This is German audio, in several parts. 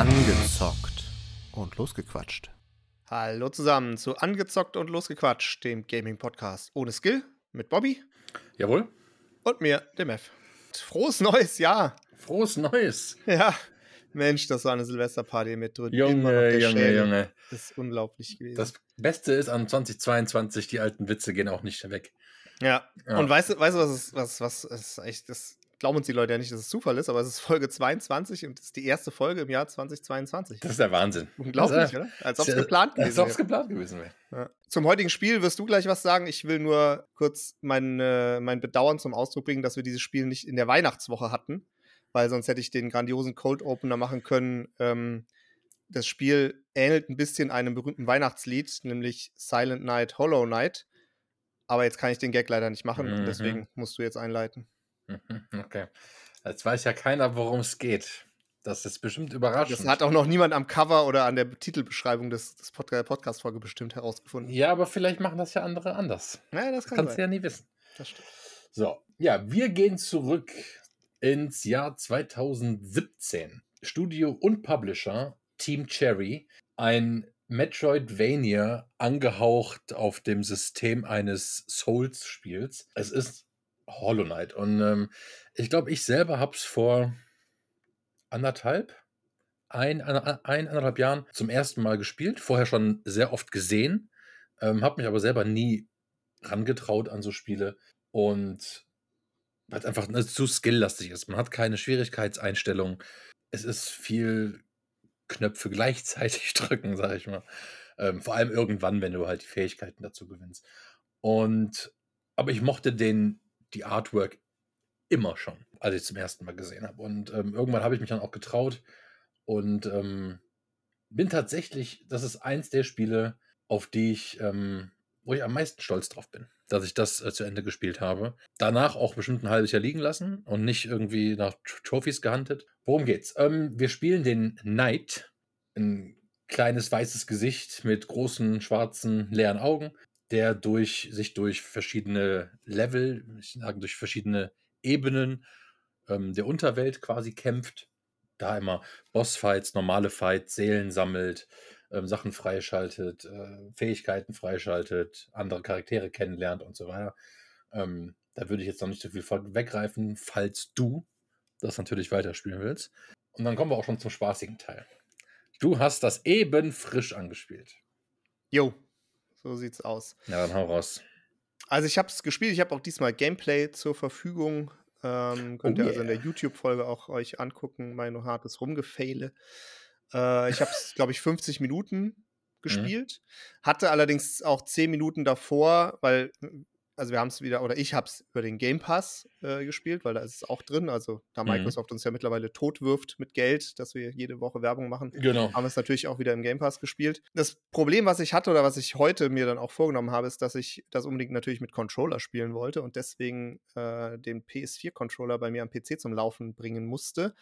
Angezockt und losgequatscht. Hallo zusammen zu Angezockt und Losgequatscht, dem Gaming-Podcast ohne Skill mit Bobby Jawohl. und mir, dem F. Frohes neues Jahr! Frohes Neues. Ja, Mensch, das war eine Silvesterparty mit drin. Junge, Junge, Junge. Das ist unglaublich gewesen. Das Beste ist an 2022, die alten Witze gehen auch nicht weg. ja. Ja. und weißt du, weißt du, was ist, was, was ist echt, das glauben uns die Leute ja nicht, dass es Zufall ist, aber es ist Folge 22 und es ist die erste Folge im Jahr 2022. Das ist der Wahnsinn. Unglaublich, ist- oder? Als ob es das ist- geplant Als gewesen ob es wäre. geplant gewesen wäre. Ja. Zum heutigen Spiel wirst du gleich was sagen. Ich will nur kurz mein, äh, mein Bedauern zum Ausdruck bringen, dass wir dieses Spiel nicht in der Weihnachtswoche hatten, weil sonst hätte ich den grandiosen Cold Opener machen können. Ähm, das Spiel ähnelt ein bisschen einem berühmten Weihnachtslied, nämlich Silent Night, Hollow Night. Aber jetzt kann ich den Gag leider nicht machen Mhm. und deswegen musst du jetzt einleiten. Mhm, Okay. Jetzt weiß ja keiner, worum es geht. Das ist bestimmt überraschend. Das hat auch noch niemand am Cover oder an der Titelbeschreibung des, des Pod Podcast-Folge bestimmt herausgefunden. ja, aber vielleicht machen das ja andere anders. Ja, das kann Kannst du sein. ja nie wissen. Das stimmt. So, ja, wir gehen zurück ins Jahr 2017. Studio und Publisher Team Cherry, ein Metroidvania angehaucht auf dem System eines Souls-Spiels. Es ist Hollow Knight und ähm, ich glaube, ich selber habe es vor anderthalb, ein, ein, eineinhalb Jahren zum ersten Mal gespielt, vorher schon sehr oft gesehen, ähm, habe mich aber selber nie rangetraut an so Spiele und weil es einfach ne, zu skilllastig ist. Man hat keine Schwierigkeitseinstellung. Es ist viel Knöpfe gleichzeitig drücken, sage ich mal. Ähm, vor allem irgendwann, wenn du halt die Fähigkeiten dazu gewinnst. Und aber ich mochte den, die Artwork immer schon, als ich es zum ersten Mal gesehen habe. Und ähm, irgendwann habe ich mich dann auch getraut und ähm, bin tatsächlich, das ist eins der Spiele, auf die ich, ähm, wo ich am meisten stolz drauf bin, dass ich das äh, zu Ende gespielt habe. Danach auch bestimmt ein halbes Jahr liegen lassen und nicht irgendwie nach Tr- Trophies gehuntet. Worum geht's? Ähm, wir spielen den Knight, ein kleines weißes Gesicht mit großen schwarzen leeren Augen, der durch sich durch verschiedene Level, ich sage durch verschiedene Ebenen ähm, der Unterwelt quasi kämpft. Da immer Bossfights, normale Fights, Seelen sammelt, ähm, Sachen freischaltet, äh, Fähigkeiten freischaltet, andere Charaktere kennenlernt und so weiter. Ähm, da würde ich jetzt noch nicht so viel weggreifen, falls du das natürlich weiterspielen willst. Und dann kommen wir auch schon zum spaßigen Teil. Du hast das eben frisch angespielt. Jo, so sieht's aus. Ja, dann hau raus. Also ich habe es gespielt, ich habe auch diesmal Gameplay zur Verfügung. Ähm, könnt Oh ihr also in der yeah. YouTube-Folge auch euch angucken, mein hartes Rumgefehle. Äh, ich habe es, glaube ich, 50 Minuten gespielt. Hatte allerdings auch 10 Minuten davor, weil, also wir haben es wieder, oder ich habe es über den Game Pass äh, gespielt, weil da ist es auch drin. Also da Mhm. Microsoft uns ja mittlerweile totwirft mit Geld, dass wir jede Woche Werbung machen, Genau. haben es natürlich auch wieder im Game Pass gespielt. Das Problem, was ich hatte oder was ich heute mir dann auch vorgenommen habe, ist, dass ich das unbedingt natürlich mit Controller spielen wollte und deswegen äh, den PS4-Controller bei mir am PC zum Laufen bringen musste.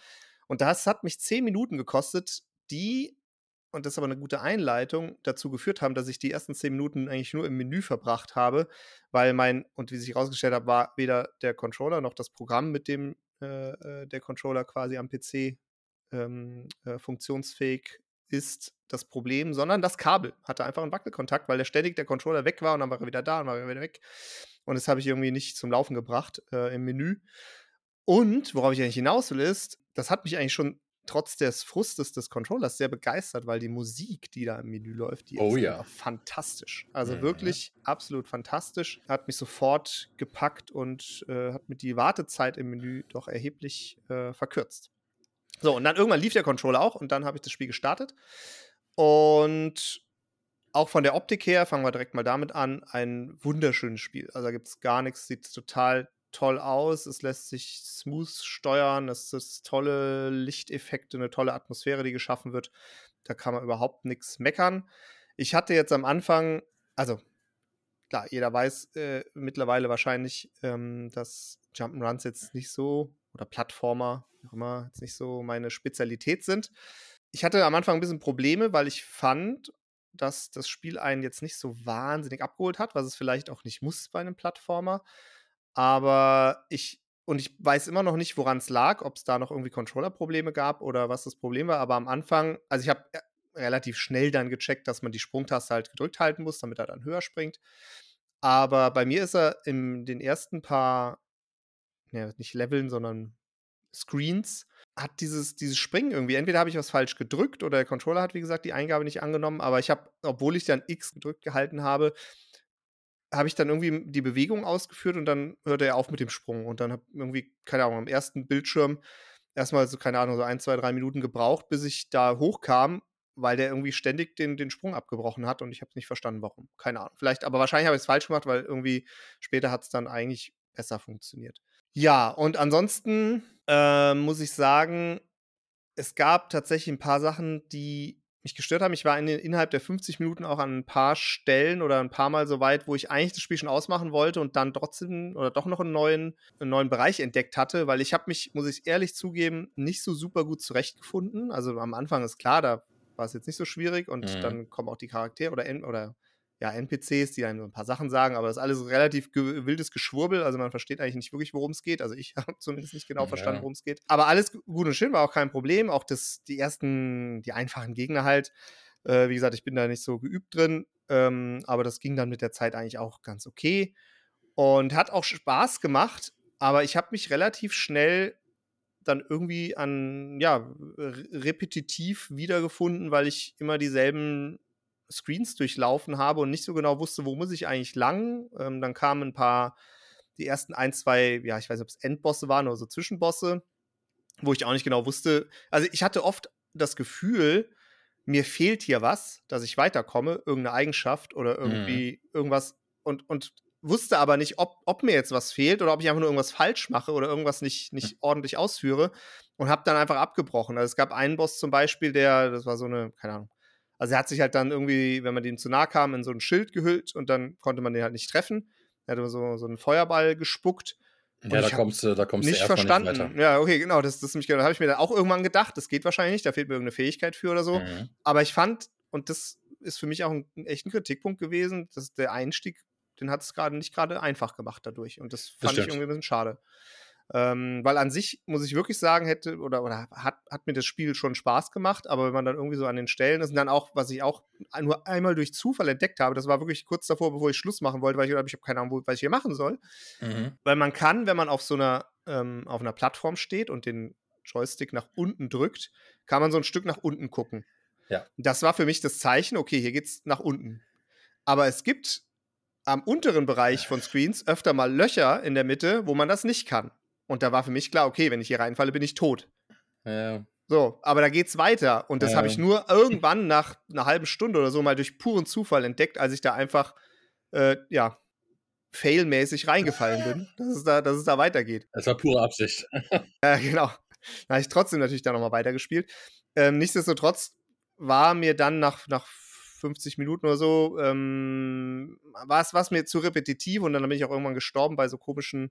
Und das hat mich zehn Minuten gekostet, die, und das ist aber eine gute Einleitung, dazu geführt haben, dass ich die ersten zehn Minuten eigentlich nur im Menü verbracht habe, weil mein, und wie sich herausgestellt hat, war weder der Controller noch das Programm, mit dem äh, äh, der Controller quasi am PC ähm, äh, funktionsfähig ist, das Problem, sondern das Kabel hatte einfach einen Wackelkontakt, weil der ständig der Controller weg war und dann war er wieder da und war er wieder weg. Und das habe ich irgendwie nicht zum Laufen gebracht äh, im Menü. Und worauf ich eigentlich hinaus will, ist, das hat mich eigentlich schon trotz des Frustes des Controllers sehr begeistert, weil die Musik, die da im Menü läuft, die Oh ist ja. fantastisch. Also Mhm. wirklich absolut fantastisch. Hat mich sofort gepackt und äh, hat mir die Wartezeit im Menü doch erheblich äh, verkürzt. So, und dann irgendwann lief der Controller auch und dann habe ich das Spiel gestartet. Und auch von der Optik her, fangen wir direkt mal damit an, ein wunderschönes Spiel. Also da gibt es gar nichts, sieht total toll aus. Es lässt sich smooth steuern, es ist tolle Lichteffekte, eine tolle Atmosphäre, die geschaffen wird. Da kann man überhaupt nichts meckern. Ich hatte jetzt am Anfang, also klar, jeder weiß äh, mittlerweile wahrscheinlich, ähm, dass Jump'n'Runs jetzt nicht so, oder Plattformer, wie auch immer, jetzt nicht so meine Spezialität sind. Ich hatte am Anfang ein bisschen Probleme, weil ich fand, dass das Spiel einen jetzt nicht so wahnsinnig abgeholt hat, was es vielleicht auch nicht muss bei einem Plattformer. Aber ich und ich weiß immer noch nicht, woran es lag, ob es da noch irgendwie Controller-Probleme gab oder was das Problem war. Aber am Anfang, also ich habe äh, relativ schnell dann gecheckt, dass man die Sprungtaste halt gedrückt halten muss, damit er dann höher springt. Aber bei mir ist er in den ersten paar, ja, nicht Leveln, sondern Screens, hat dieses, dieses Springen irgendwie, entweder habe ich was falsch gedrückt oder der Controller hat, wie gesagt, die Eingabe nicht angenommen, aber ich habe, obwohl ich dann X gedrückt gehalten habe, habe ich dann irgendwie die Bewegung ausgeführt und dann hörte er auf mit dem Sprung. Und dann habe irgendwie, keine Ahnung, am ersten Bildschirm erstmal so, keine Ahnung, so ein, zwei, drei Minuten gebraucht, bis ich da hochkam, weil der irgendwie ständig den, den Sprung abgebrochen hat und ich habe nicht verstanden, warum. Keine Ahnung. Vielleicht, aber wahrscheinlich habe ich es falsch gemacht, weil irgendwie später hat es dann eigentlich besser funktioniert. Ja, und ansonsten äh, muss ich sagen, es gab tatsächlich ein paar Sachen, die mich gestört haben. Ich war in den, innerhalb der 50 Minuten auch an ein paar Stellen oder ein paar Mal so weit, wo ich eigentlich das Spiel schon ausmachen wollte und dann trotzdem oder doch noch einen neuen, einen neuen Bereich entdeckt hatte, weil ich habe mich, muss ich ehrlich zugeben, nicht so super gut zurechtgefunden. Also am Anfang ist klar, da war es jetzt nicht so schwierig und mhm. dann kommen auch die Charaktere oder, oder ja, NPCs, die einem so ein paar Sachen sagen, aber das ist alles relativ ge wildes Geschwurbel. Also man versteht eigentlich nicht wirklich, worum es geht. Also ich habe zumindest nicht genau ja. verstanden, worum es geht. Aber alles gut und schön war auch kein Problem. Auch das, die ersten, die einfachen Gegner halt. Äh, wie gesagt, ich bin da nicht so geübt drin. Ähm, aber das ging dann mit der Zeit eigentlich auch ganz okay. Und hat auch Spaß gemacht. Aber ich habe mich relativ schnell dann irgendwie an, ja, repetitiv wiedergefunden, weil ich immer dieselben Screens durchlaufen habe und nicht so genau wusste, wo muss ich eigentlich lang. Ähm, dann kamen ein paar, die ersten ein, zwei, ja, ich weiß nicht, ob es Endbosse waren oder so Zwischenbosse, wo ich auch nicht genau wusste. Also ich hatte oft das Gefühl, mir fehlt hier was, dass ich weiterkomme, irgendeine Eigenschaft oder irgendwie mhm. irgendwas und, und wusste aber nicht, ob, ob mir jetzt was fehlt oder ob ich einfach nur irgendwas falsch mache oder irgendwas nicht, nicht mhm. ordentlich ausführe und habe dann einfach abgebrochen. Also es gab einen Boss zum Beispiel, der, das war so eine, keine Ahnung, also er hat sich halt dann irgendwie, wenn man dem zu nah kam, in so ein Schild gehüllt und dann konnte man den halt nicht treffen. Er hat so, so einen Feuerball gespuckt. Ja, da kommst du, da kommst nicht du verstanden. Nicht weiter. Ja, okay, genau. Das, das, das habe ich mir dann auch irgendwann gedacht. Das geht wahrscheinlich nicht. Da fehlt mir irgendeine Fähigkeit für oder so. Mhm. Aber ich fand, und das ist für mich auch ein, ein echter Kritikpunkt gewesen, dass der Einstieg, den hat es gerade nicht gerade einfach gemacht dadurch. Und das fand das ich irgendwie ein bisschen schade. Ähm, weil an sich, muss ich wirklich sagen, hätte oder, oder hat, hat mir das Spiel schon Spaß gemacht, aber wenn man dann irgendwie so an den Stellen ist und dann auch, was ich auch nur einmal durch Zufall entdeckt habe, das war wirklich kurz davor, bevor ich Schluss machen wollte, weil ich glaube, ich habe keine Ahnung, was ich hier machen soll. Mhm. Weil man kann, wenn man auf so einer, ähm, auf einer Plattform steht und den Joystick nach unten drückt, kann man so ein Stück nach unten gucken. Ja. Das war für mich das Zeichen, okay, hier geht's nach unten. Aber es gibt am unteren Bereich von Screens öfter mal Löcher in der Mitte, wo man das nicht kann. Und da war für mich klar, okay, wenn ich hier reinfalle, bin ich tot. Ja. So, aber da geht's weiter. Und das ja. habe ich nur irgendwann nach einer halben Stunde oder so mal durch puren Zufall entdeckt, als ich da einfach, äh, ja, failmäßig reingefallen bin, dass es da, dass es da weitergeht. Das war pure Absicht. ja, genau. Da habe ich trotzdem natürlich da nochmal weitergespielt. Ähm, nichtsdestotrotz war mir dann nach, nach 50 Minuten oder so, ähm, war es mir zu repetitiv und dann bin ich auch irgendwann gestorben bei so komischen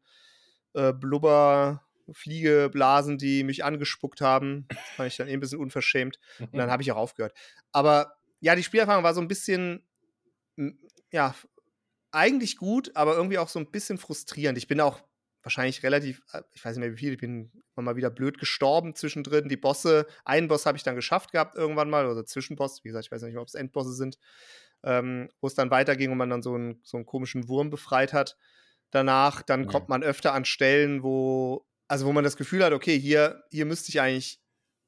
äh, Blubber, Fliegeblasen, die mich angespuckt haben. Das fand ich dann eh ein bisschen unverschämt. Und dann habe ich auch aufgehört. Aber ja, die Spielerfahrung war so ein bisschen, ja, eigentlich gut, aber irgendwie auch so ein bisschen frustrierend. Ich bin auch wahrscheinlich relativ, äh, ich weiß nicht mehr wie viel, ich bin mal wieder blöd gestorben zwischendrin. Die Bosse, einen Boss habe ich dann geschafft gehabt irgendwann mal, oder Zwischenboss, wie gesagt, ich weiß nicht mehr, ob es Endbosse sind, ähm, wo es dann weiterging und man dann so einen, so einen komischen Wurm befreit hat danach, dann ja. kommt man öfter an Stellen, wo, also wo man das Gefühl hat, okay, hier, hier müsste ich eigentlich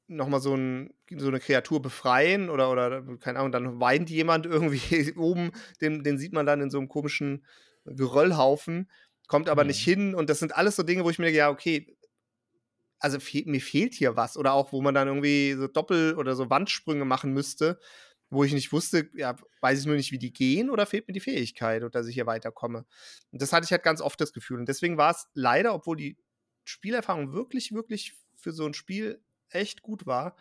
nochmal so, ein, so eine Kreatur befreien oder, oder, keine Ahnung, dann weint jemand irgendwie oben, den, den sieht man dann in so einem komischen Geröllhaufen, kommt aber mhm. nicht hin und das sind alles so Dinge, wo ich mir denke, ja, okay, also fe mir fehlt hier was oder auch, wo man dann irgendwie so Doppel- oder so Wandsprünge machen müsste, wo ich nicht wusste, ja, weiß ich nur nicht, wie die gehen oder fehlt mir die Fähigkeit, dass ich hier weiterkomme. Und das hatte ich halt ganz oft das Gefühl. Und deswegen war es leider, obwohl die Spielerfahrung wirklich, wirklich für so ein Spiel echt gut war,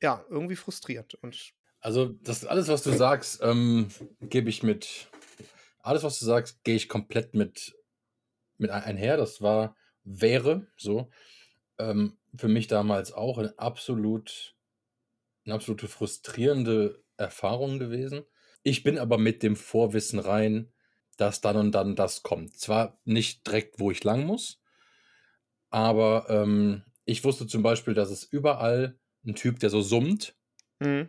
ja, irgendwie frustriert. Und also, das alles, was du sagst, ähm, gebe ich mit. Alles, was du sagst, gehe ich komplett mit, mit einher. Das war, wäre so. Ähm, für mich damals auch ein absolut 'ne absolute frustrierende Erfahrung gewesen. Ich bin aber mit dem Vorwissen rein, dass dann und dann das kommt. Zwar nicht direkt, wo ich lang muss, aber ähm, ich wusste zum Beispiel, dass es überall ein Typ, der so summt, Mhm.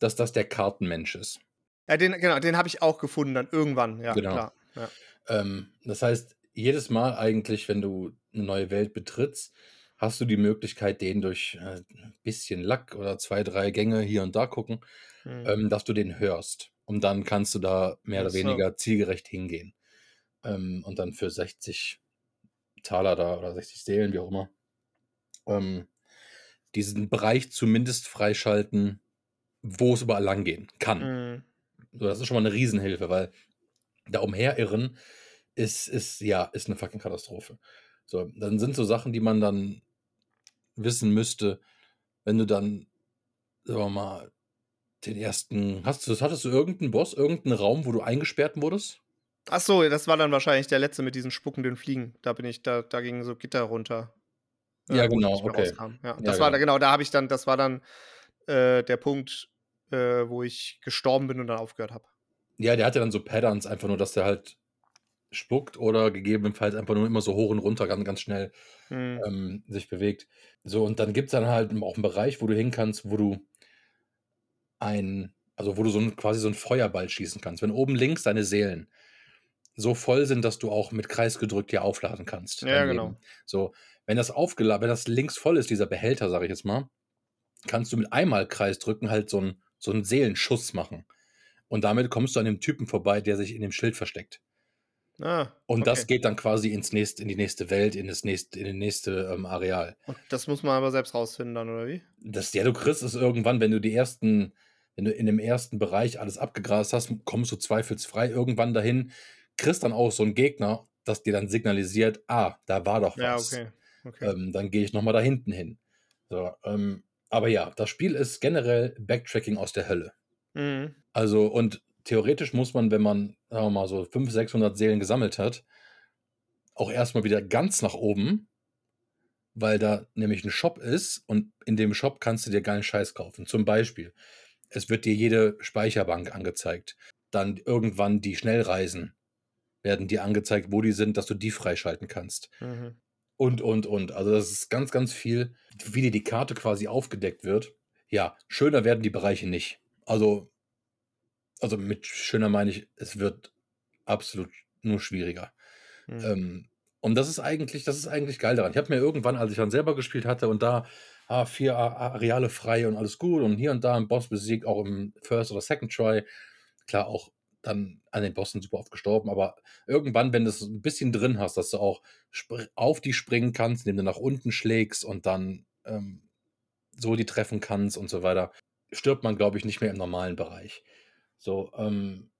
dass das der Kartenmensch ist. Ja, den, genau, den habe ich auch gefunden dann irgendwann, ja, Genau. klar. Ja. Ähm, das heißt, jedes Mal eigentlich, wenn du eine neue Welt betrittst, hast du die Möglichkeit, den durch äh, ein bisschen Lack oder zwei, drei Gänge hier und da gucken, Mhm. ähm, dass du den hörst. Und dann kannst du da mehr oder weniger zielgerecht hingehen. Ähm, und dann für 60 Taler da oder 60 Seelen, wie auch immer, ähm, diesen Bereich zumindest freischalten, wo es überall lang gehen kann. Mhm. So, das ist schon mal eine Riesenhilfe, weil da umherirren ist, ist, ja, ist eine fucking Katastrophe. So, dann sind so Sachen, die man dann wissen müsste, wenn du dann, sagen wir mal, den ersten, hast du, hattest du irgendeinen Boss, irgendeinen Raum, wo du eingesperrt wurdest? Ach so, das war dann wahrscheinlich der letzte mit diesen spuckenden Fliegen. Da bin ich, da, da gingen so Gitter runter. äh, Ja, ich genau, okay. Ja, Ja, das war genau. da, genau, da habe ich dann, das war dann äh, der Punkt, äh, wo ich gestorben bin und dann aufgehört habe. Ja, der hatte dann so Patterns, einfach nur, dass der halt spuckt oder gegebenenfalls einfach nur immer so hoch und runter ganz, ganz schnell Mhm. ähm, sich bewegt. So, und dann gibt es dann halt auch einen Bereich, wo du hin kannst, wo du ein, also wo du so ein, quasi so einen Feuerball schießen kannst. Wenn oben links deine Seelen so voll sind, dass du auch mit Kreis gedrückt hier aufladen kannst. Ja, genau. Leben. So, wenn das aufgeladen, wenn das links voll ist, dieser Behälter, sage ich jetzt mal, kannst du mit einmal Kreis drücken halt so einen, so einen Seelenschuss machen. Und damit kommst du an dem Typen vorbei, der sich in dem Schild versteckt. Ah, Und das okay. geht dann quasi ins nächste, in die nächste Welt, in das nächste, in das nächste ähm, Areal. Und das muss man aber selbst rausfinden dann, oder wie? Das, ja, du kriegst es irgendwann, wenn du die ersten, wenn du in dem ersten Bereich alles abgegrast hast, kommst du zweifelsfrei irgendwann dahin, kriegst dann auch so einen Gegner, das dir dann signalisiert, ah, da war doch Ja, was. okay. okay. Ähm, dann gehe ich nochmal da hinten hin. So, ähm, aber ja, das Spiel ist generell Backtracking aus der Hölle. Mhm. Also, und theoretisch muss man, wenn man, sagen wir mal, so 500, 600 Seelen gesammelt hat, auch erstmal wieder ganz nach oben, weil da nämlich ein Shop ist und in dem Shop kannst du dir geilen Scheiß kaufen. Zum Beispiel, es wird dir jede Speicherbank angezeigt. Dann irgendwann die Schnellreisen werden dir angezeigt, wo die sind, dass du die freischalten kannst. Mhm. Und, und, und. Also das ist ganz, ganz viel, wie dir die Karte quasi aufgedeckt wird. Ja, schöner werden die Bereiche nicht. Also, also mit schöner meine ich, es wird absolut nur schwieriger. Mhm. Ähm, und das ist eigentlich, das ist eigentlich geil daran. Ich habe mir irgendwann, als ich dann selber gespielt hatte und da ah, vier Areale frei und alles gut und hier und da einen Boss besiegt, auch im First oder Second Try. Klar, auch dann an den Bossen super oft gestorben, aber irgendwann, wenn du es ein bisschen drin hast, dass du auch auf die springen kannst, indem du nach unten schlägst und dann ähm, so die treffen kannst und so weiter, stirbt man, glaube ich, nicht mehr im normalen Bereich. So, ähm,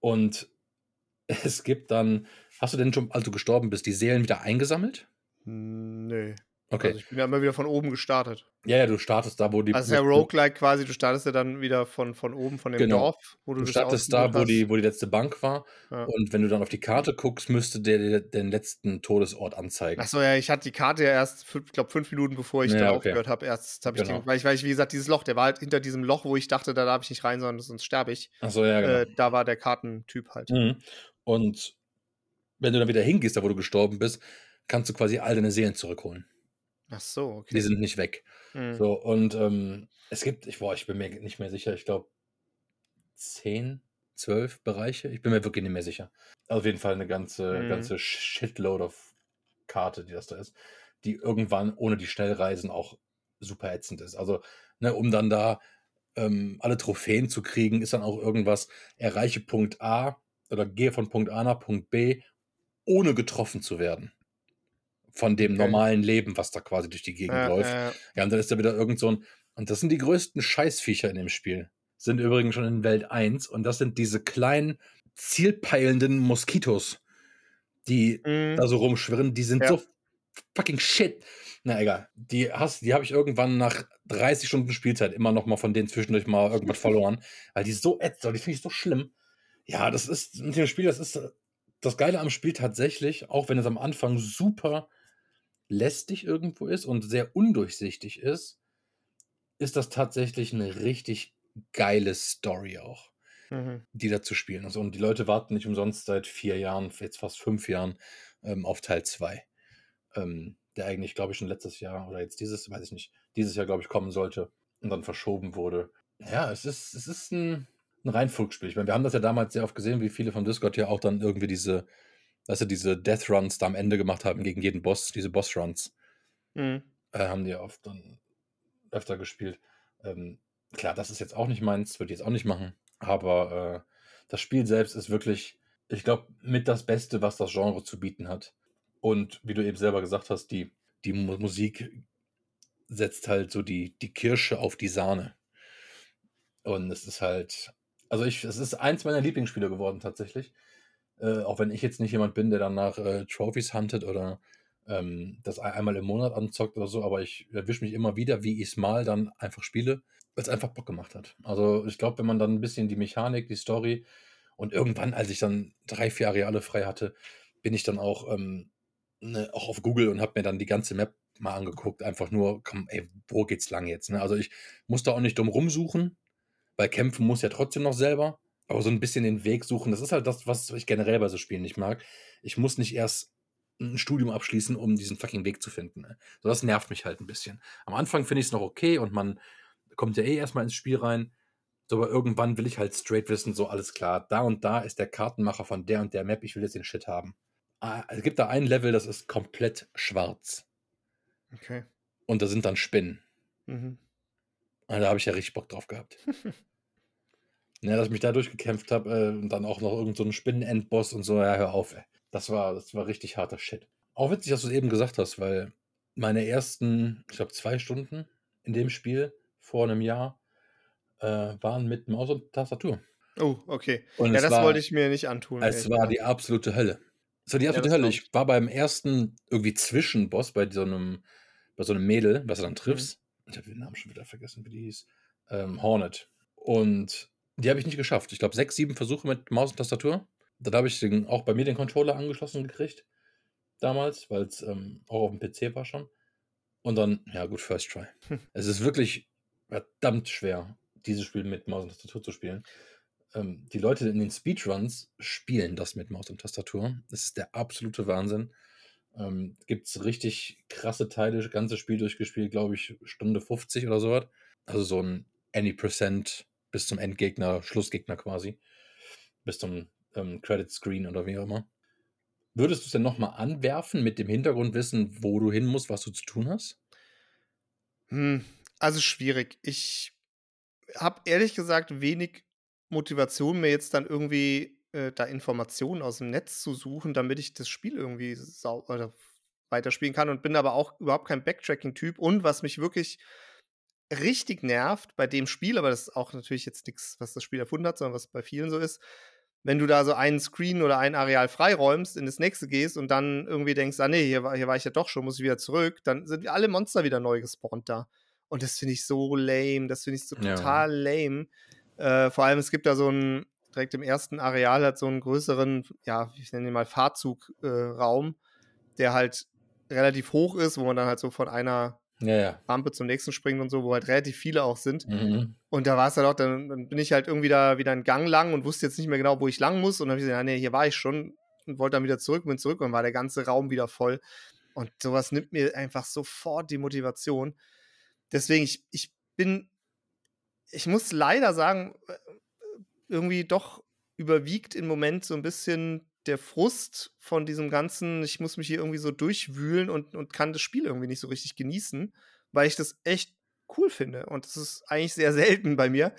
und es gibt dann, hast du denn schon, als du gestorben bist, die Seelen wieder eingesammelt? Nö. Okay. Also ich bin ja immer wieder von oben gestartet. ja, ja, du startest da, wo die. Also der wo- Roguelike quasi, du startest ja dann wieder von, von oben, von dem Genau. Dorf, wo du, Du startest da, wo die, wo die letzte Bank war. Ja. Und wenn du dann auf die Karte guckst, müsste der dir den letzten Todesort anzeigen. Achso, ja, ich hatte die Karte ja erst, ich glaube, fünf Minuten bevor ich Ja, da okay. aufgehört habe. Erst habe ich Genau. den, weil ich, weil ich, wie gesagt, dieses Loch, der war halt hinter diesem Loch, wo ich dachte, da darf ich nicht rein, sondern sonst sterbe ich. Achso, ja, genau. Äh, da war der Kartentyp halt. Mhm. Und wenn du dann wieder hingehst, da wo du gestorben bist, kannst du quasi all deine Seelen zurückholen. Ach so, okay. Die sind nicht weg. Mhm. So, und ähm, es gibt, ich, boah, ich bin mir nicht mehr sicher, ich glaube, zehn, zwölf Bereiche. Ich bin mir wirklich nicht mehr sicher. Auf jeden Fall eine ganze, Mhm. ganze Shitload of Karte, die das da ist, die irgendwann ohne die Schnellreisen auch super ätzend ist. Also, ne, um dann da ähm, alle Trophäen zu kriegen, ist dann auch irgendwas, erreiche Punkt A oder gehe von Punkt A nach Punkt B, ohne getroffen zu werden. Von dem Okay. normalen Leben, was da quasi durch die Gegend Ja, läuft. ja, ja. Und dann ist da wieder irgend so ein. Und das sind die größten Scheißviecher in dem Spiel. Sind übrigens schon in Welt 1. Und das sind diese kleinen, zielpeilenden Moskitos, die Mhm. da so rumschwirren. Die sind Ja. so fucking shit. Na egal. Die, hast- die habe ich irgendwann nach 30 Stunden Spielzeit immer noch mal von denen zwischendurch mal irgendwas verloren. Weil die so ätzend, die finde ich so schlimm. Ja, das ist mit dem Spiel, das ist äh, das Geile am Spiel tatsächlich, auch wenn es am Anfang super lästig irgendwo ist und sehr undurchsichtig ist, ist das tatsächlich eine richtig geile Story auch, Mhm. die da zu spielen ist. Und die Leute warten nicht umsonst seit vier Jahren, jetzt fast fünf Jahren, ähm, auf Teil 2. ähm, der eigentlich, glaube ich, schon letztes Jahr oder jetzt dieses, weiß ich nicht, dieses Jahr, glaube ich, kommen sollte und dann verschoben wurde. Ja, es ist, es ist ein, ein Reinfuchsspiel. Ich meine, wir haben das ja damals sehr oft gesehen, wie viele von Discord ja auch dann irgendwie diese, weißt du, diese Death Runs da am Ende gemacht haben gegen jeden Boss, diese Boss Runs. Mhm. Äh, haben die ja oft dann öfter gespielt. Ähm, klar, das ist jetzt auch nicht meins, würde ich jetzt auch nicht machen. Aber äh, das Spiel selbst ist wirklich, ich glaube, mit das Beste, was das Genre zu bieten hat. Und wie du eben selber gesagt hast, die, die Musik setzt halt so die, die Kirsche auf die Sahne. Und es ist halt, also ich, es ist eins meiner Lieblingsspiele geworden tatsächlich. Äh, auch wenn ich jetzt nicht jemand bin, der dann nach äh, Trophies huntet oder ähm, das einmal im Monat anzockt oder so, aber ich erwische mich immer wieder, wie ich es mal dann einfach spiele, weil es einfach Bock gemacht hat. Also ich glaube, wenn man dann ein bisschen die Mechanik, die Story und irgendwann, als ich dann drei, vier Areale frei hatte, bin ich dann auch, ähm, ne, auch auf Google und habe mir dann die ganze Map mal angeguckt. Einfach nur, komm, ey, wo geht's lang jetzt? Ne? Also ich musste auch nicht dumm rumsuchen, weil kämpfen muss ja trotzdem noch selber. Aber so ein bisschen den Weg suchen, das ist halt das, was ich generell bei so Spielen nicht mag. Ich muss nicht erst ein Studium abschließen, um diesen fucking Weg zu finden. Ne? So, das nervt mich halt ein bisschen. Am Anfang finde ich es noch okay und man kommt ja eh erstmal ins Spiel rein. So, aber irgendwann will ich halt straight wissen, so alles klar, da und da ist der Kartenmacher von der und der Map, ich will jetzt den Shit haben. Ah, es gibt da ein Level, das ist komplett schwarz. Okay. Und da sind dann Spinnen. Mhm. Und da habe ich ja richtig Bock drauf gehabt. ja, dass ich mich da durchgekämpft habe äh, und dann auch noch irgendeinen so Spinnen-Endboss und so, ja, hör auf, ey. Das war, das war richtig harter Shit. Auch witzig, dass du es eben gesagt hast, weil meine ersten, ich glaube, zwei Stunden in dem Spiel vor einem Jahr äh, waren mit Maus und Tastatur. Oh, okay. Und ja, das war, wollte ich mir nicht antun. es ey. war die absolute Hölle. Es war die Ja, absolute das Hölle. Ich war beim ersten irgendwie Zwischenboss bei so einem, bei so einem Mädel, was du Mhm. dann triffst. Ich habe den Namen schon wieder vergessen, wie die hieß. Ähm, Hornet. Und die habe ich nicht geschafft. Ich glaube, sechs, sieben Versuche mit Maus und Tastatur. Dann habe ich den, auch bei mir den Controller angeschlossen gekriegt. Damals, weil es ähm, auch auf dem PC war schon. Und dann, ja gut, First Try. Hm. Es ist wirklich verdammt schwer, dieses Spiel mit Maus und Tastatur zu spielen. Ähm, die Leute in den Speedruns spielen das mit Maus und Tastatur. Das ist der absolute Wahnsinn. Ähm, Gibt es richtig krasse Teile, das ganze Spiel durchgespielt, glaube ich, Stunde 50 oder sowas. Also so ein Any Percent bis zum Endgegner, Schlussgegner quasi. Bis zum ähm, Credit Screen oder wie auch immer. Würdest du es denn nochmal anwerfen mit dem Hintergrundwissen, wo du hin musst, was du zu tun hast? Hm, also schwierig. Ich habe ehrlich gesagt wenig Motivation, mir jetzt dann irgendwie äh, da Informationen aus dem Netz zu suchen, damit ich das Spiel irgendwie sau oder weiterspielen kann und bin aber auch überhaupt kein Backtracking-Typ. Und was mich wirklich richtig nervt bei dem Spiel, aber das ist auch natürlich jetzt nichts, was das Spiel erfunden hat, sondern was bei vielen so ist, wenn du da so einen Screen oder ein Areal freiräumst, in das nächste gehst und dann irgendwie denkst, ah nee, hier war, hier war ich ja doch schon, muss ich wieder zurück, dann sind alle Monster wieder neu gespawnt da. Und das finde ich so lame, das finde ich so Ja. total lame. Äh, vor allem, es gibt da so einen, direkt im ersten Areal hat so einen größeren, ja, ich nenne ihn mal Fahrzugraum, äh, der halt relativ hoch ist, wo man dann halt so von einer Ja, ja. Rampe zum nächsten springt und so, wo halt relativ viele auch sind. Mhm. Und da war es dann auch, dann, dann bin ich halt irgendwie da wieder einen Gang lang und wusste jetzt nicht mehr genau, wo ich lang muss. Und dann habe ich gesagt, ja, nee, hier war ich schon und wollte dann wieder zurück, bin zurück und war der ganze Raum wieder voll. Und sowas nimmt mir einfach sofort die Motivation. Deswegen, ich, ich bin, ich muss leider sagen, äh, irgendwie doch überwiegt im Moment so ein bisschen der Frust von diesem ganzen, ich muss mich hier irgendwie so durchwühlen und, und kann das Spiel irgendwie nicht so richtig genießen, weil ich das echt cool finde. Und das ist eigentlich sehr selten bei mir,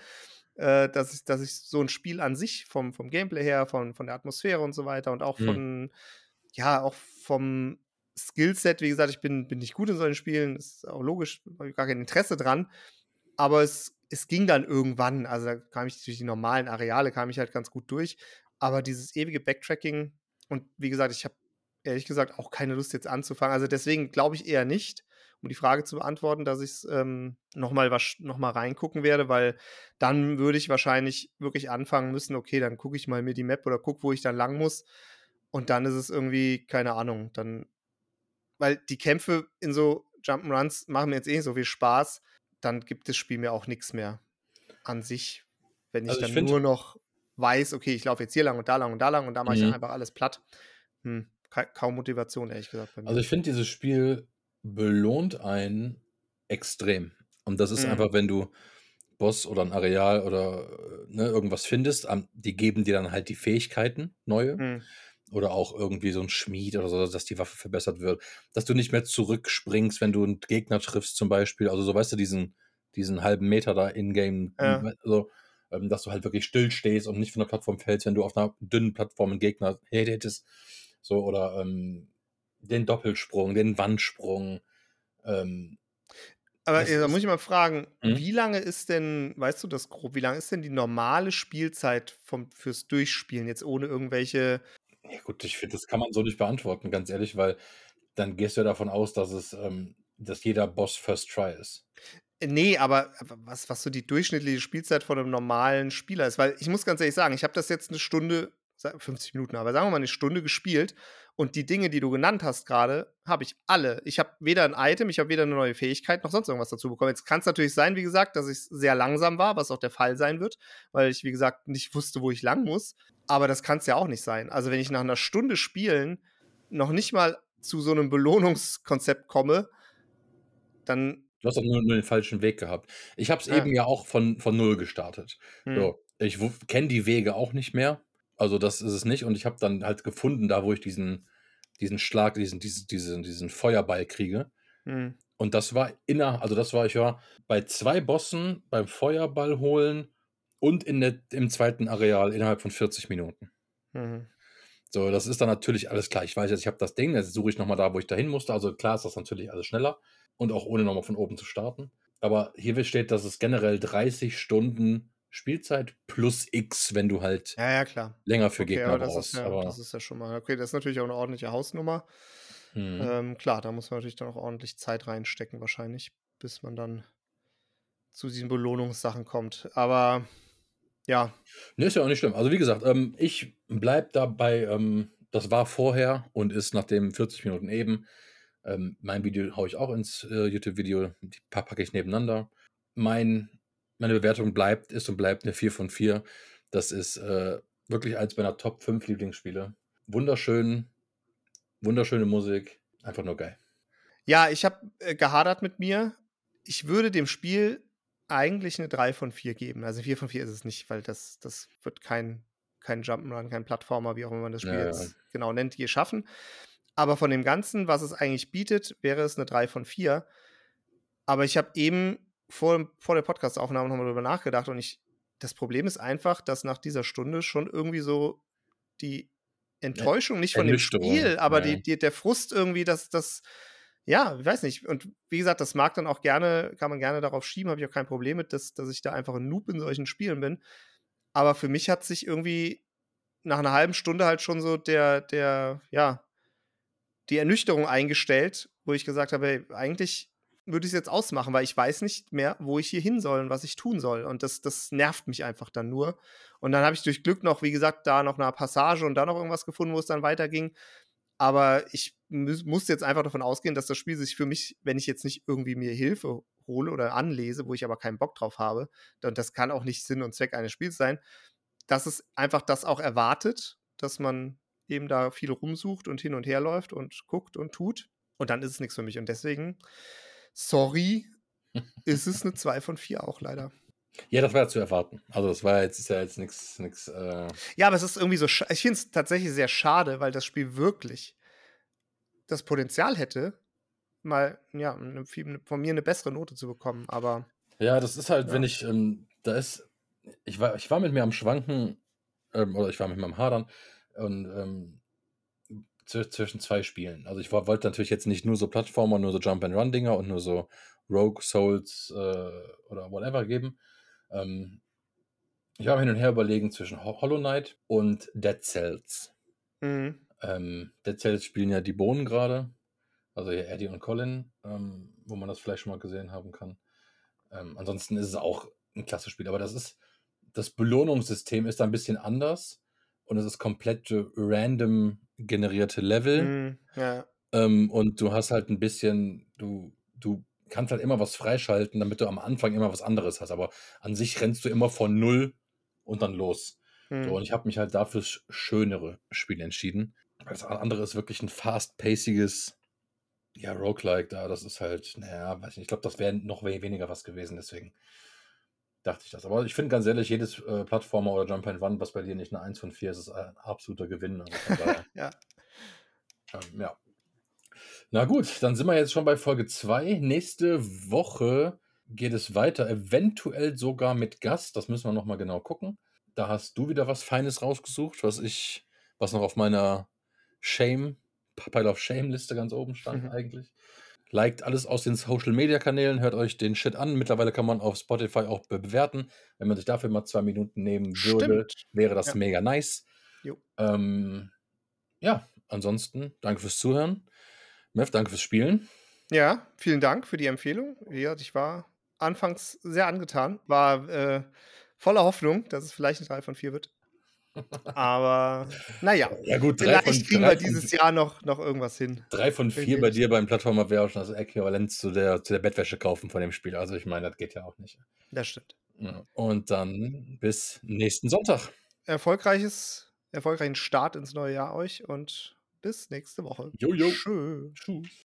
äh, dass, ich, dass ich so ein Spiel an sich vom, vom Gameplay her, von, von der Atmosphäre und so weiter und auch Hm. von, ja, auch vom Skillset, wie gesagt, ich bin, bin nicht gut in solchen Spielen, das ist auch logisch, habe ich gar kein Interesse dran. Aber es, es ging dann irgendwann, also da kam ich durch die normalen Areale, kam ich halt ganz gut durch. Aber dieses ewige Backtracking und wie gesagt, ich habe ehrlich gesagt auch keine Lust jetzt anzufangen. Also deswegen glaube ich eher nicht, um die Frage zu beantworten, dass ich es ähm, nochmal noch mal reingucken werde, weil dann würde ich wahrscheinlich wirklich anfangen müssen, okay, dann gucke ich mal mir die Map oder gucke, wo ich dann lang muss. Und dann ist es irgendwie, keine Ahnung, dann, weil die Kämpfe in so Jump'n'Runs machen mir jetzt eh nicht so viel Spaß, dann gibt das Spiel mir auch nichts mehr an sich, wenn ich Also ich dann nur noch weiß, okay, ich laufe jetzt hier lang und da lang und da lang und da mache ich Mhm. dann einfach alles platt. Hm, ka kaum Motivation, ehrlich gesagt. Also ich finde, dieses Spiel belohnt einen extrem. Und das ist Mhm. einfach, wenn du Boss oder ein Areal oder äh, ne, irgendwas findest, die geben dir dann halt die Fähigkeiten, neue. Mhm. Oder auch irgendwie so ein Schmied oder so, dass die Waffe verbessert wird. Dass du nicht mehr zurückspringst, wenn du einen Gegner triffst, zum Beispiel. Also, so weißt du, diesen, diesen halben Meter da in-game, Ja. also, ähm, dass du halt wirklich still stehst und nicht von der Plattform fällst, wenn du auf einer dünnen Plattform einen Gegner hättest. So, oder ähm, den Doppelsprung, den Wandsprung. Ähm, Aber äh, da muss ich mal fragen, Mhm. wie lange ist denn, weißt du das grob, wie lange ist denn die normale Spielzeit vom, fürs Durchspielen, jetzt ohne irgendwelche. ja, gut, ich finde, das kann man so nicht beantworten, ganz ehrlich, weil dann gehst du ja davon aus, dass es, ähm, dass jeder Boss First Try ist. Nee, aber was, was so die durchschnittliche Spielzeit von einem normalen Spieler ist. Weil ich muss ganz ehrlich sagen, ich habe das jetzt eine Stunde, sa- 50 Minuten, aber sagen wir mal eine Stunde gespielt und die Dinge, die du genannt hast gerade, habe ich alle. Ich habe weder ein Item, ich habe weder eine neue Fähigkeit noch sonst irgendwas dazu bekommen. Jetzt kann es natürlich sein, wie gesagt, dass ich sehr langsam war, was auch der Fall sein wird, weil ich, wie gesagt, nicht wusste, wo ich lang muss. Aber das kann es ja auch nicht sein. Also wenn ich nach einer Stunde Spielen noch nicht mal zu so einem Belohnungskonzept komme, dann Du hast doch nur, nur den falschen Weg gehabt. Ich habe es Ja. eben ja auch von, von Null gestartet. hm, So, ich kenne die Wege auch nicht mehr. Also das ist es nicht. Und ich habe dann halt gefunden, da wo ich diesen, diesen Schlag, diesen, diesen, diesen, diesen Feuerball kriege. hm. Und das war inner, also das war, ich war bei zwei Bossen beim Feuerball holen und in der, im zweiten Areal innerhalb von 40 Minuten. Mhm. So, das ist dann natürlich alles klar. Ich weiß jetzt, ich habe das Ding, jetzt suche ich nochmal da, wo ich dahin musste. Also klar ist das natürlich alles schneller und auch ohne nochmal von oben zu starten. Aber hier steht, dass es generell 30 Stunden Spielzeit plus X, wenn du halt Ja, ja, länger für Okay, Gegner aber das brauchst. ist, ja, aber das ist ja schon mal. Okay, das ist natürlich auch eine ordentliche Hausnummer. hm. Ähm, klar, da muss man natürlich dann auch ordentlich Zeit reinstecken, wahrscheinlich, bis man dann zu diesen Belohnungssachen kommt. Aber ja, Ne, ist ja auch nicht schlimm. Also wie gesagt, ähm, ich bleib dabei, ähm, das war vorher und ist nach den 40 Minuten eben. Ähm, mein Video haue ich auch ins äh, YouTube-Video, die pa- packe ich nebeneinander. Mein, meine Bewertung bleibt, ist und bleibt eine 4 von 4. Das ist äh, wirklich eins meiner Top 5 Lieblingsspiele. Wunderschön, wunderschöne Musik, einfach nur geil. ja, ich habe äh, gehadert mit mir. Ich würde dem Spiel eigentlich eine 3 von 4 geben. Also 4 von 4 ist es nicht, weil das, das wird kein, kein Jump'n'Run, kein Plattformer, wie auch immer man das Spiel Ja, ja. jetzt genau nennt, je schaffen. Aber von dem Ganzen, was es eigentlich bietet, wäre es eine 3 von 4. Aber ich habe eben vor, vor der Podcastaufnahme nochmal drüber nachgedacht und ich, das Problem ist einfach, dass nach dieser Stunde schon irgendwie so die Enttäuschung, nicht von dem Spiel, aber ja. die, die, der Frust irgendwie, dass das, ja, ich weiß nicht. Und wie gesagt, das mag dann auch gerne, kann man gerne darauf schieben, habe ich auch kein Problem mit, dass, dass ich da einfach ein Noob in solchen Spielen bin. Aber für mich hat sich irgendwie nach einer halben Stunde halt schon so der, der, ja, die Ernüchterung eingestellt, wo ich gesagt habe, hey, eigentlich würde ich es jetzt ausmachen, weil ich weiß nicht mehr, wo ich hier hin soll und was ich tun soll. Und das, das nervt mich einfach dann nur. Und dann habe ich durch Glück noch, wie gesagt, da noch eine Passage und da noch irgendwas gefunden, wo es dann weiterging. Aber ich mu muss jetzt einfach davon ausgehen, dass das Spiel sich für mich, wenn ich jetzt nicht irgendwie mir Hilfe hole oder anlese, wo ich aber keinen Bock drauf habe, und das kann auch nicht Sinn und Zweck eines Spiels sein, dass es einfach das auch erwartet, dass man eben da viel rumsucht und hin und her läuft und guckt und tut. Und dann ist es nichts für mich. Und deswegen, sorry, ist es eine 2 von 4 auch leider. Ja, das war ja zu erwarten. Also das war jetzt, ist ja jetzt nichts, äh, Ja, aber es ist irgendwie so, ich finde es tatsächlich sehr schade, weil das Spiel wirklich das Potenzial hätte, mal, ja, eine, von mir eine bessere Note zu bekommen. Aber Ja, das ist halt, Ja. wenn ich, ähm, da ist, ich war, ich war mit mir am Schwanken, ähm, oder ich war mit mir am Hadern und ähm, zw- zwischen zwei Spielen. Also ich wollte natürlich jetzt nicht nur so Plattformer, nur so Jump-and-Run-Dinger und nur so Rogue, Souls äh, oder whatever geben. Ähm, ich mir hin und her überlegen zwischen Ho- Hollow Knight und Dead Cells. mhm. Ähm, Dead Cells spielen ja die Bohnen gerade. Also hier Eddie und Colin, ähm, wo man das vielleicht schon mal gesehen haben kann. Ähm, ansonsten ist es auch ein klasse Spiel, aber das ist, das Belohnungssystem ist da ein bisschen anders und es ist komplett random generierte Level. Mhm. ja. Ähm, und du hast halt ein bisschen, du, du kannst halt immer was freischalten, damit du am Anfang immer was anderes hast. Aber an sich rennst du immer von null und dann los. Mhm. So, und ich habe mich halt dafür sch- schönere Spiele entschieden. Das andere ist wirklich ein fast-paciges ja, Roguelike da, das ist halt, naja, weiß nicht, ich glaube, das wäre noch we weniger was gewesen, deswegen dachte ich das. Aber ich finde ganz ehrlich, jedes äh, Plattformer oder Jump and Run, was bei dir nicht eine 1 von 4 ist, ist ein absoluter Gewinn. Also ja. Ähm, ja. Na gut, dann sind wir jetzt schon bei Folge 2. Nächste Woche geht es weiter, eventuell sogar mit Gast. Das müssen wir nochmal genau gucken. Da hast du wieder was Feines rausgesucht, was ich, was noch auf meiner Shame, Pile of Shame Liste ganz oben stand Mhm. eigentlich. Liked alles aus den Social Media Kanälen, hört euch den Shit an. Mittlerweile kann man auf Spotify auch be- bewerten. Wenn man sich dafür mal zwei Minuten nehmen würde, Stimmt. wäre das Ja. mega nice. Ähm, ja, ansonsten danke fürs Zuhören. Mev, danke fürs Spielen. Ja, vielen Dank für die Empfehlung. Wie gesagt, ich war anfangs sehr angetan, war äh, voller Hoffnung, dass es vielleicht eine 3 von 4 wird. Aber naja, Ja gut, vielleicht von, kriegen wir von, dieses Jahr noch, noch irgendwas hin. drei von vier bei dir beim Plattformer wäre auch schon das Äquivalent zu der, zu der Bettwäsche kaufen von dem Spiel. Also ich meine, das geht ja auch nicht. Das stimmt. Ja. Und dann bis nächsten Sonntag. Erfolgreiches, erfolgreichen Start ins neue Jahr euch und bis nächste Woche. Jojo. Tschüss.